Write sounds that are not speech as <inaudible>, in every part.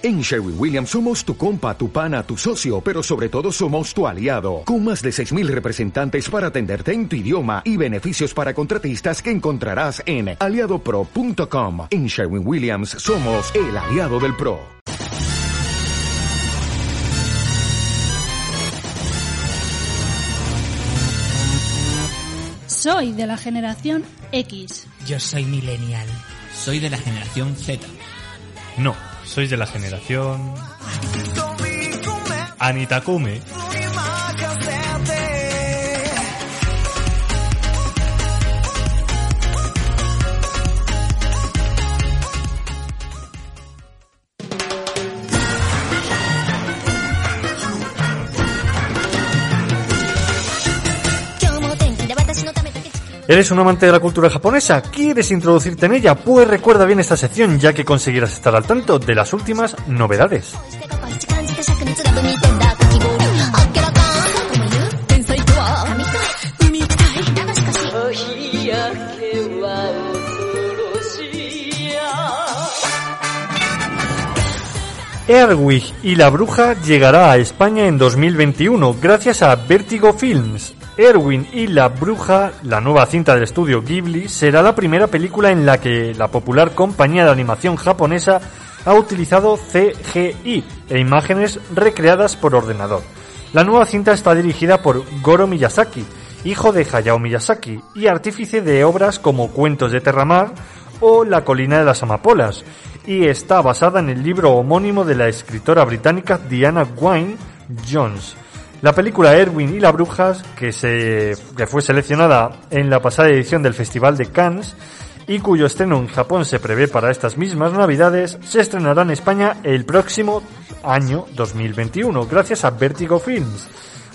En Sherwin Williams somos tu compa, tu pana, tu socio, pero sobre todo somos tu aliado, con más de 6.000 representantes para atenderte en tu idioma y beneficios para contratistas que encontrarás en aliadopro.com. En Sherwin Williams somos el aliado del PRO. Soy de la generación X. Yo soy millennial. Soy de la generación Z. No, sois de la generación... Anitakume. ¿Eres un amante de la cultura japonesa? ¿Quieres introducirte en ella? Pues recuerda bien esta sección ya que conseguirás estar al tanto de las últimas novedades. Erwig y la bruja llegará a España en 2021 gracias a Vertigo Films. Erwin y la bruja, la nueva cinta del estudio Ghibli, será la primera película en la que la popular compañía de animación japonesa ha utilizado CGI e imágenes recreadas por ordenador. La nueva cinta está dirigida por Goro Miyazaki, hijo de Hayao Miyazaki y artífice de obras como Cuentos de Terramar o La colina de las amapolas, y está basada en el libro homónimo de la escritora británica Diana Wynne Jones. La película Erwin y la Brujas, que, se, que fue seleccionada en la pasada edición del Festival de Cannes y cuyo estreno en Japón se prevé para estas mismas navidades, se estrenará en España el próximo año 2021, gracias a Vertigo Films.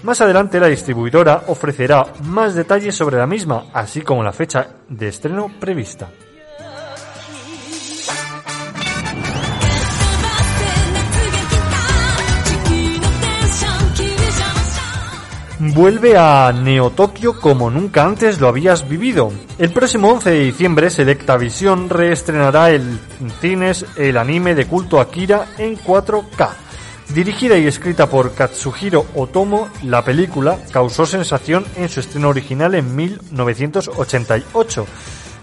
Más adelante la distribuidora ofrecerá más detalles sobre la misma, así como la fecha de estreno prevista. Vuelve a Neo Tokio como nunca antes lo habías vivido. El próximo 11 de diciembre Selectavision reestrenará el cines el anime de culto Akira en 4K. Dirigida y escrita por Katsuhiro Otomo, la película causó sensación en su estreno original en 1988.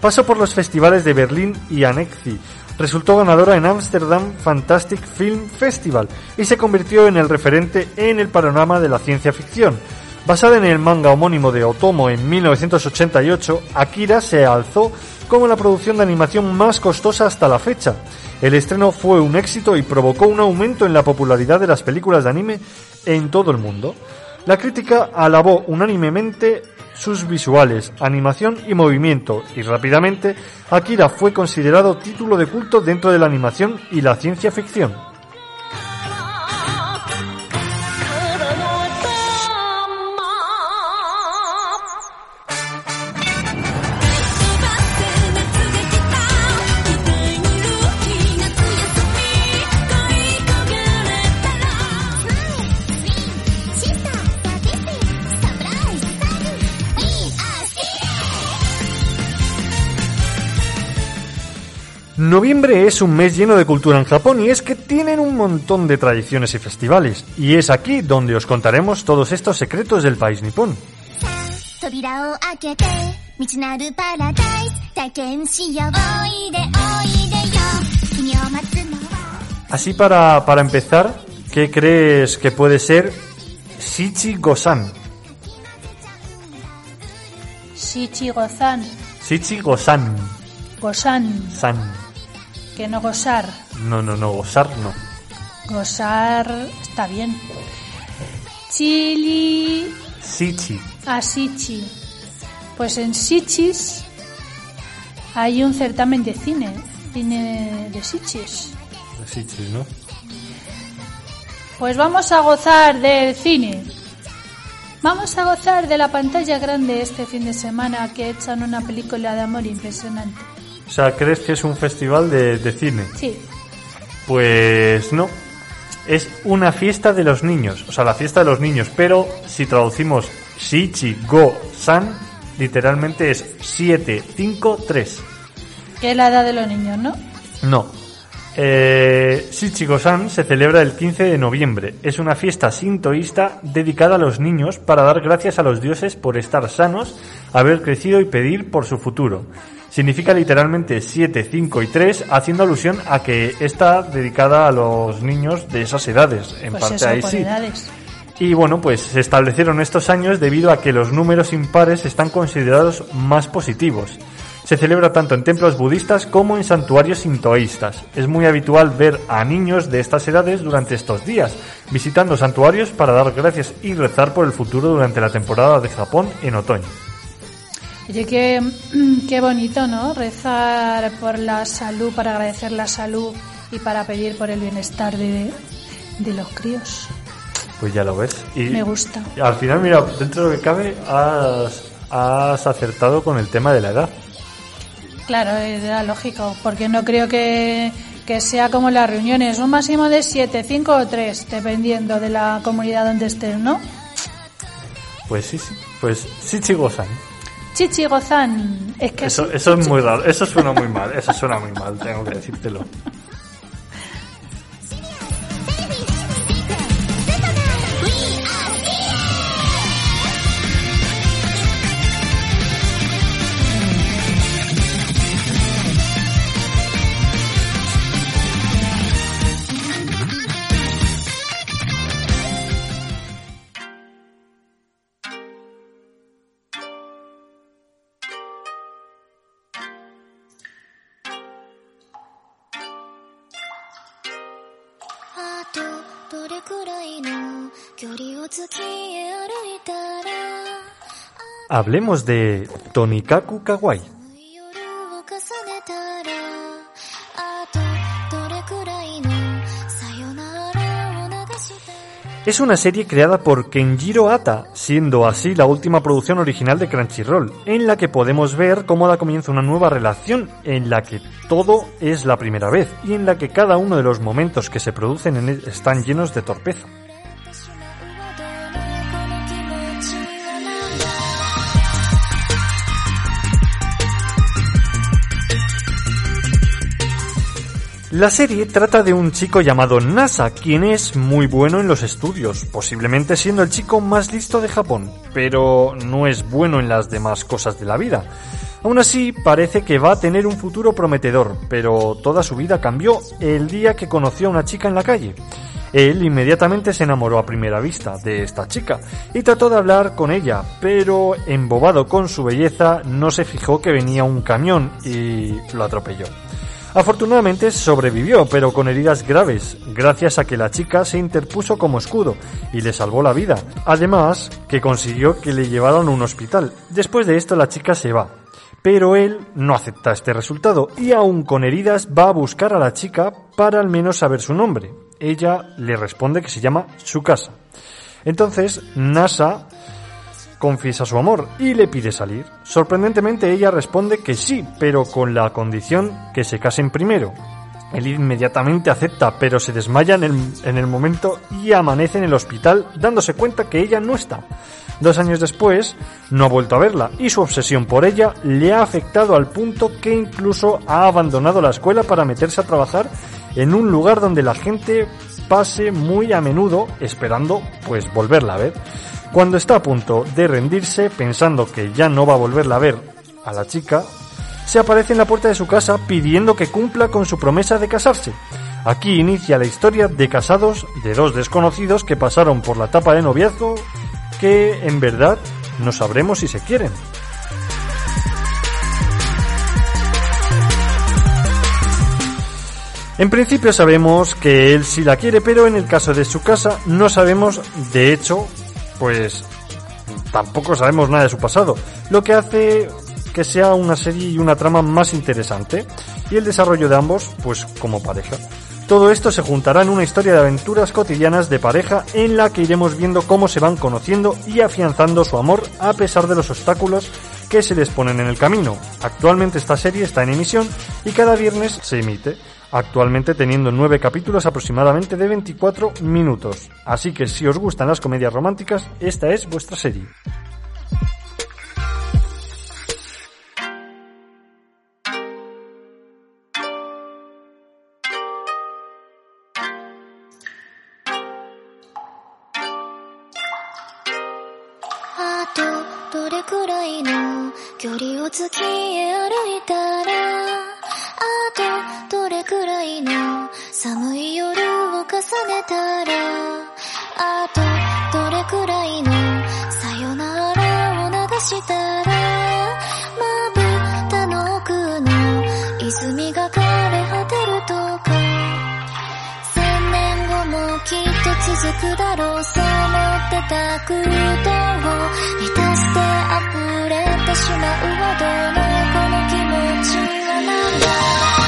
Pasó por los festivales de Berlín y Annecy, resultó ganadora en Amsterdam Fantastic Film Festival y se convirtió en el referente en el panorama de la ciencia ficción. Basada en el manga homónimo de Otomo en 1988, Akira se alzó como la producción de animación más costosa hasta la fecha. El estreno fue un éxito y provocó un aumento en la popularidad de las películas de anime en todo el mundo. La crítica alabó unánimemente sus visuales, animación y movimiento, y rápidamente Akira fue considerado título de culto dentro de la animación y la ciencia ficción. Noviembre es un mes lleno de cultura en Japón y es que tienen un montón de tradiciones y festivales. Y es aquí donde os contaremos todos estos secretos del país nipón. Así para, para empezar, ¿qué crees que puede ser Shichi Gosan? Shichi Gozan. Shichi Gosan. Gosan. San. Que no gozar. No, no, no, gozar no. Gozar está bien. Chili. Sichi. Ah, Sichi. Pues en Sichis hay un certamen de cine. Cine de Sichis. De Sichis, ¿no? Pues vamos a gozar del cine. Vamos a gozar de la pantalla grande este fin de semana que echan una película de amor impresionante. O sea, ¿crees que es un festival de, de cine? Sí. Pues no. Es una fiesta de los niños. O sea, la fiesta de los niños. Pero si traducimos Shichi Go San, literalmente es 753. Que es la edad de los niños, ¿no? No. Eh, Shichigo-san se celebra el 15 de noviembre. Es una fiesta sintoísta dedicada a los niños para dar gracias a los dioses por estar sanos, haber crecido y pedir por su futuro. Significa literalmente 7, 5 y 3, haciendo alusión a que está dedicada a los niños de esas edades. En Pues parte eso, ahí sí. edades. Y bueno, pues se establecieron estos años debido a que los números impares están considerados más positivos. Se celebra tanto en templos budistas como en santuarios sintoístas. Es muy habitual ver a niños de estas edades durante estos días, visitando santuarios para dar gracias y rezar por el futuro durante la temporada de Japón en otoño. Oye, qué, <clears throat> qué bonito, ¿no? Rezar por la salud, para agradecer la salud y para pedir por el bienestar de, de los críos. Pues ya lo ves. Y Me gusta. al final, mira, dentro de lo que cabe, has, has acertado con el tema de la edad. Claro, era lógico, porque no creo que, que sea como las reuniones, un máximo de 7, 5 o 3, dependiendo de la comunidad donde estés, ¿no? Pues sí, sí. Pues sí, Chigosan. Chichi Gozán, es que Eso, eso es muy raro, eso suena muy mal, eso suena muy mal, tengo que decírtelo.「Hablemos de Tonikaku Kawaii. Es una serie creada por Kenjiro Ata, siendo así la última producción original de Crunchyroll, en la que podemos ver cómo da comienzo una nueva relación en la que todo es la primera vez y en la que cada uno de los momentos que se producen están llenos de torpeza. La serie trata de un chico llamado Nasa, quien es muy bueno en los estudios, posiblemente siendo el chico más listo de Japón, pero no es bueno en las demás cosas de la vida. Aún así, parece que va a tener un futuro prometedor, pero toda su vida cambió el día que conoció a una chica en la calle. Él inmediatamente se enamoró a primera vista de esta chica y trató de hablar con ella, pero embobado con su belleza no se fijó que venía un camión y lo atropelló. Afortunadamente sobrevivió, pero con heridas graves, gracias a que la chica se interpuso como escudo y le salvó la vida. Además, que consiguió que le llevaran a un hospital. Después de esto la chica se va. Pero él no acepta este resultado y aún con heridas va a buscar a la chica para al menos saber su nombre. Ella le responde que se llama Tsukasa. Entonces, Nasa confiesa su amor y le pide salir. Sorprendentemente ella responde que sí, pero con la condición que se casen primero. Él inmediatamente acepta, pero se desmaya en el, en el momento y amanece en el hospital dándose cuenta que ella no está. Dos años después, no ha vuelto a verla y su obsesión por ella le ha afectado al punto que incluso ha abandonado la escuela para meterse a trabajar en un lugar donde la gente pase muy a menudo esperando pues volverla a ver. Cuando está a punto de rendirse, pensando que ya no va a volverla a ver a la chica, se aparece en la puerta de su casa pidiendo que cumpla con su promesa de casarse. Aquí inicia la historia de casados de dos desconocidos que pasaron por la etapa de noviazgo que en verdad no sabremos si se quieren. En principio sabemos que él sí la quiere, pero en el caso de su casa no sabemos, de hecho, pues tampoco sabemos nada de su pasado, lo que hace que sea una serie y una trama más interesante y el desarrollo de ambos, pues como pareja. Todo esto se juntará en una historia de aventuras cotidianas de pareja en la que iremos viendo cómo se van conociendo y afianzando su amor a pesar de los obstáculos que se les ponen en el camino. Actualmente esta serie está en emisión y cada viernes se emite, actualmente teniendo nueve capítulos aproximadamente de 24 minutos. Así que si os gustan las comedias románticas, esta es vuestra serie. たらまぶたの奥の泉が枯れ果てるとか。千年後もきっと続くだろう。そう思ってた空洞を満たして溢れてしまうはどうのこの気持ちはなんだ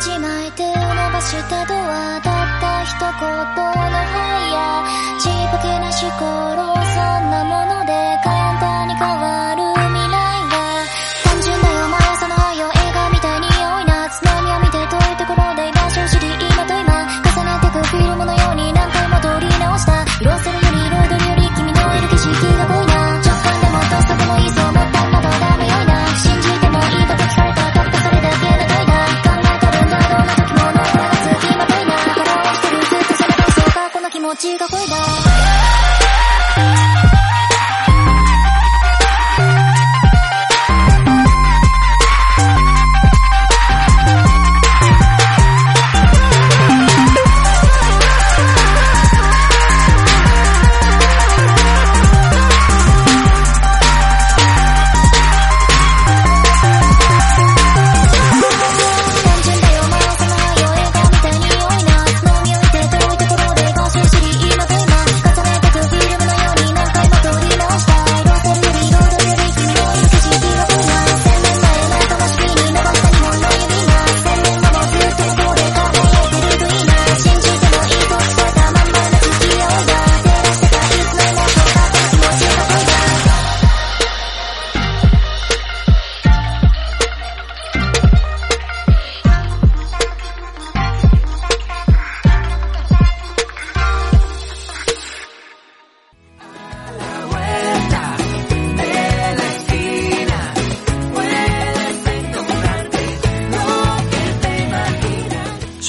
じまいて伸ばしたドアたった一言のハイヤちっぽけな思考をそんなもので変え